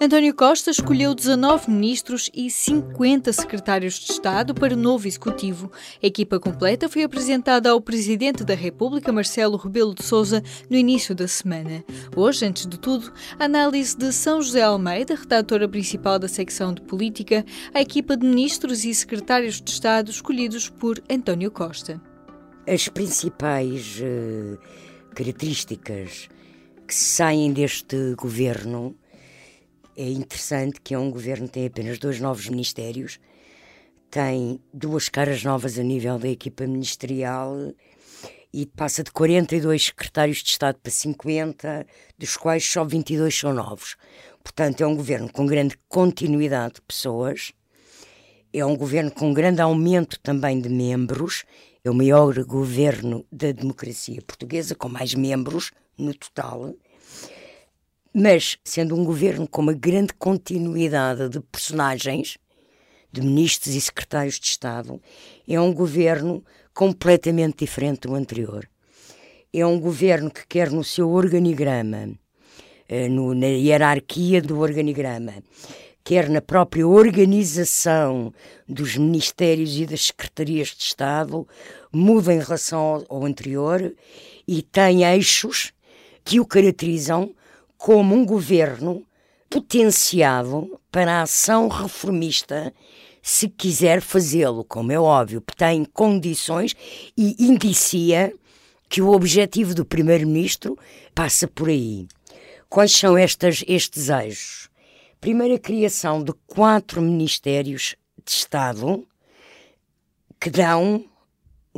António Costa escolheu 19 ministros e 50 secretários de Estado para o novo executivo. A equipa completa foi apresentada ao Presidente da República, Marcelo Rebelo de Sousa, no início da semana. Hoje, antes de tudo, a análise de São José Almeida, redatora principal da secção de política, a equipa de ministros e secretários de Estado escolhidos por António Costa. As principais uh, características que saem deste governo é interessante que é um governo que tem apenas dois novos ministérios, tem duas caras novas a nível da equipa ministerial e passa de 42 secretários de Estado para 50, dos quais só 22 são novos. Portanto, é um governo com grande continuidade de pessoas, é um governo com grande aumento também de membros, é o maior governo da democracia portuguesa, com mais membros no total mas sendo um governo com uma grande continuidade de personagens, de ministros e secretários de Estado, é um governo completamente diferente do anterior. É um governo que quer no seu organigrama, eh, no, na hierarquia do organigrama, quer na própria organização dos ministérios e das secretarias de Estado, muda em relação ao, ao anterior e tem eixos que o caracterizam como um governo potenciado para a ação reformista, se quiser fazê-lo, como é óbvio, tem condições e indicia que o objetivo do primeiro-ministro passa por aí. Quais são estas, estes eixos? Primeiro, a criação de quatro ministérios de Estado que dão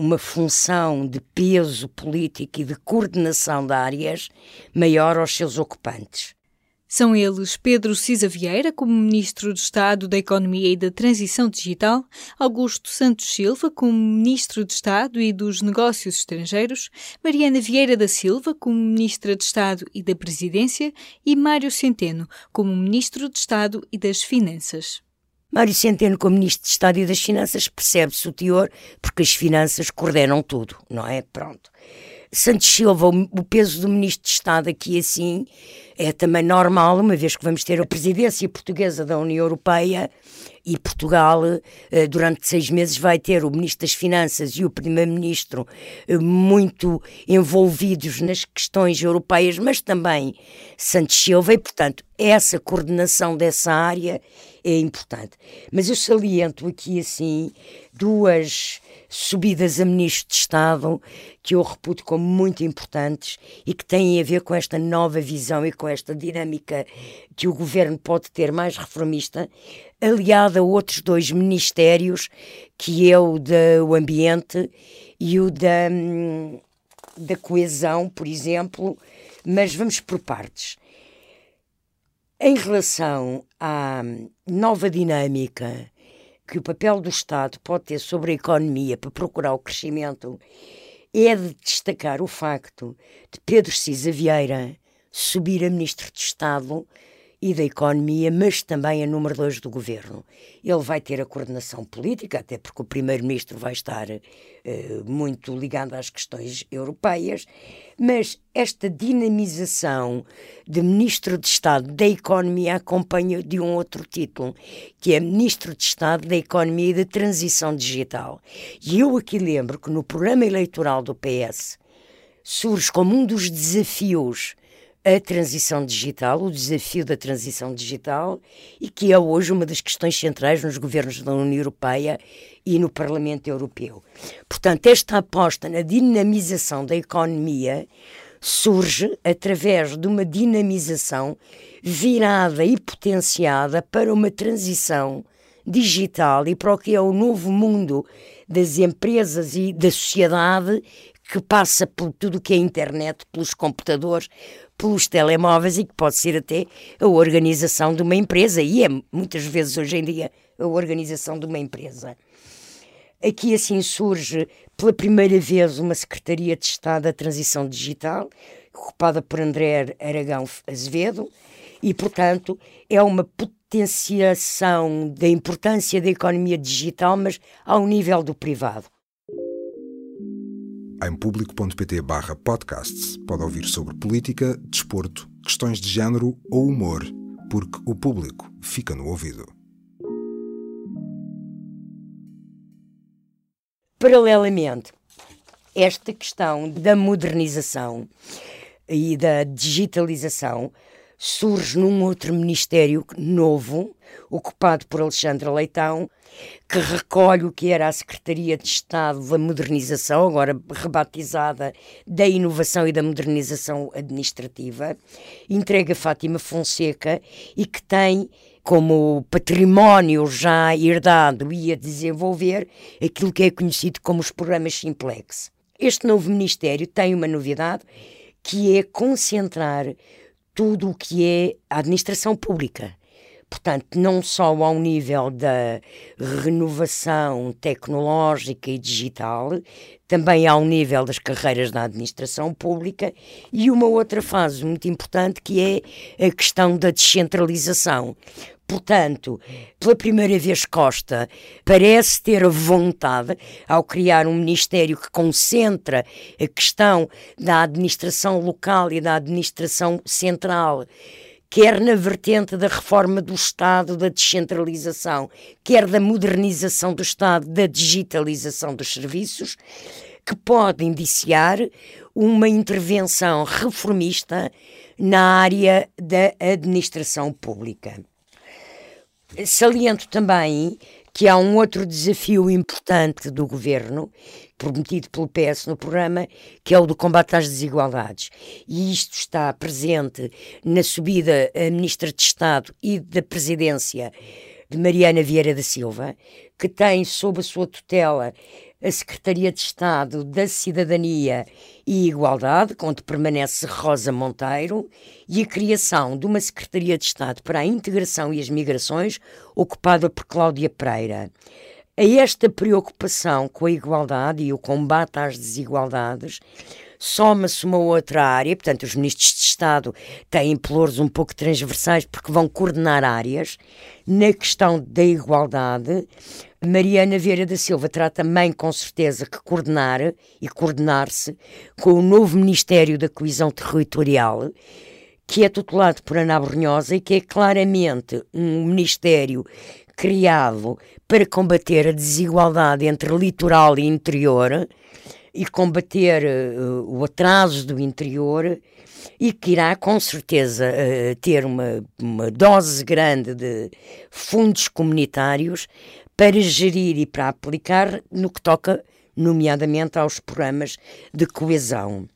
uma função de peso político e de coordenação de áreas maior aos seus ocupantes. São eles Pedro Cisa Vieira, como Ministro de Estado da Economia e da Transição Digital, Augusto Santos Silva, como Ministro de Estado e dos Negócios Estrangeiros, Mariana Vieira da Silva, como Ministra de Estado e da Presidência, e Mário Centeno, como Ministro de Estado e das Finanças. Mário Centeno, como Ministro de Estado e das Finanças, percebe-se o teor, porque as finanças coordenam tudo, não é? Pronto. Santos Silva, o peso do Ministro de Estado aqui assim é também normal, uma vez que vamos ter a presidência portuguesa da União Europeia e Portugal, eh, durante seis meses, vai ter o Ministro das Finanças e o Primeiro-Ministro eh, muito envolvidos nas questões europeias, mas também Santos Silva, e, portanto, essa coordenação dessa área é importante. Mas eu saliento aqui, assim, duas subidas a ministro de Estado que eu reputo como muito importantes e que têm a ver com esta nova visão e com esta dinâmica que o governo pode ter mais reformista, aliada a outros dois ministérios, que é o do ambiente e o da, hum, da coesão, por exemplo, mas vamos por partes. Em relação à nova dinâmica que o papel do Estado pode ter sobre a economia para procurar o crescimento, é de destacar o facto de Pedro Cisa Vieira subir a Ministro de Estado e da Economia, mas também a número 2 do Governo. Ele vai ter a coordenação política, até porque o Primeiro-Ministro vai estar uh, muito ligado às questões europeias, mas esta dinamização de Ministro de Estado da Economia acompanha de um outro título, que é Ministro de Estado da Economia e da Transição Digital. E eu aqui lembro que no programa eleitoral do PS surge como um dos desafios a transição digital, o desafio da transição digital, e que é hoje uma das questões centrais nos governos da União Europeia e no Parlamento Europeu. Portanto, esta aposta na dinamização da economia surge através de uma dinamização virada e potenciada para uma transição digital e para o que é o novo mundo das empresas e da sociedade que passa por tudo o que é internet, pelos computadores, pelos telemóveis e que pode ser até a organização de uma empresa, e é muitas vezes hoje em dia a organização de uma empresa. Aqui assim surge pela primeira vez uma Secretaria de Estado da Transição Digital, ocupada por André Aragão Azevedo, e, portanto, é uma potenciação da importância da economia digital, mas ao nível do privado. Em público.pt barra podcasts pode ouvir sobre política, desporto, questões de género ou humor, porque o público fica no ouvido. Paralelamente, esta questão da modernização e da digitalização surge num outro ministério novo, ocupado por Alexandre Leitão, que recolhe o que era a Secretaria de Estado da Modernização, agora rebatizada da Inovação e da Modernização Administrativa, entrega Fátima Fonseca e que tem como património já herdado e a desenvolver aquilo que é conhecido como os programas Simplex. Este novo Ministério tem uma novidade que é concentrar tudo o que é a administração pública. Portanto, não só ao nível da renovação tecnológica e digital, também ao nível das carreiras da administração pública e uma outra fase muito importante que é a questão da descentralização. Portanto, pela primeira vez Costa parece ter vontade, ao criar um ministério que concentra a questão da administração local e da administração central, quer na vertente da reforma do Estado, da descentralização, quer da modernização do Estado, da digitalização dos serviços, que pode indiciar uma intervenção reformista na área da administração pública. Saliento também que há um outro desafio importante do governo, prometido pelo PS no programa, que é o do combate às desigualdades. E isto está presente na subida a Ministra de Estado e da Presidência de Mariana Vieira da Silva, que tem sob a sua tutela a Secretaria de Estado da Cidadania e Igualdade, onde permanece Rosa Monteiro, e a criação de uma Secretaria de Estado para a Integração e as Migrações, ocupada por Cláudia Pereira. A esta preocupação com a igualdade e o combate às desigualdades, soma-se uma outra área, portanto, os ministros de Estado têm pelouros um pouco transversais porque vão coordenar áreas. Na questão da igualdade, Mariana Vieira da Silva terá também, com certeza, que coordenar e coordenar-se com o novo Ministério da Coesão Territorial, que é tutelado por Ana Brunhosa e que é claramente um ministério criado para combater a desigualdade entre litoral e interior e combater uh, o atraso do interior e que irá com certeza uh, ter uma, uma dose grande de fundos comunitários para gerir e para aplicar no que toca, nomeadamente, aos programas de coesão.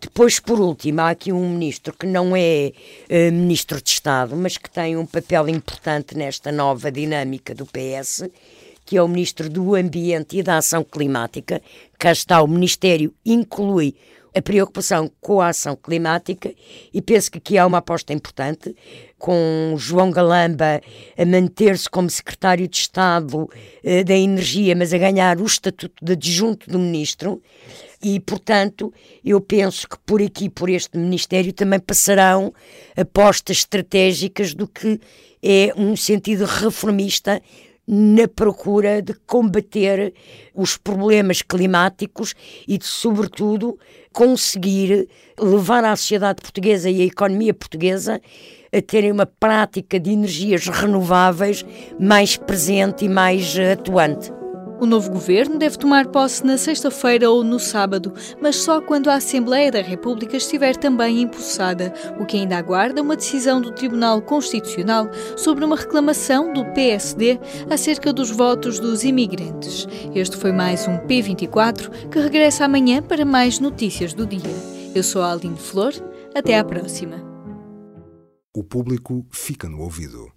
Depois, por último, há aqui um ministro que não é uh, ministro de Estado, mas que tem um papel importante nesta nova dinâmica do PS, que é o ministro do Ambiente e da Ação Climática. Cá está, o Ministério inclui a preocupação com a ação climática e penso que aqui há uma aposta importante com João Galamba a manter-se como secretário de Estado eh, da Energia, mas a ganhar o estatuto de adjunto do ministro. E, portanto, eu penso que por aqui, por este Ministério, também passarão apostas estratégicas do que é um sentido reformista na procura de combater os problemas climáticos e de, sobretudo, conseguir levar a sociedade portuguesa e a economia portuguesa a terem uma prática de energias renováveis mais presente e mais atuante. O novo governo deve tomar posse na sexta-feira ou no sábado, mas só quando a Assembleia da República estiver também empossada, o que ainda aguarda uma decisão do Tribunal Constitucional sobre uma reclamação do PSD acerca dos votos dos imigrantes. Este foi mais um P24 que regressa amanhã para mais notícias do dia. Eu sou a Aline Flor, até à próxima. O público fica no ouvido.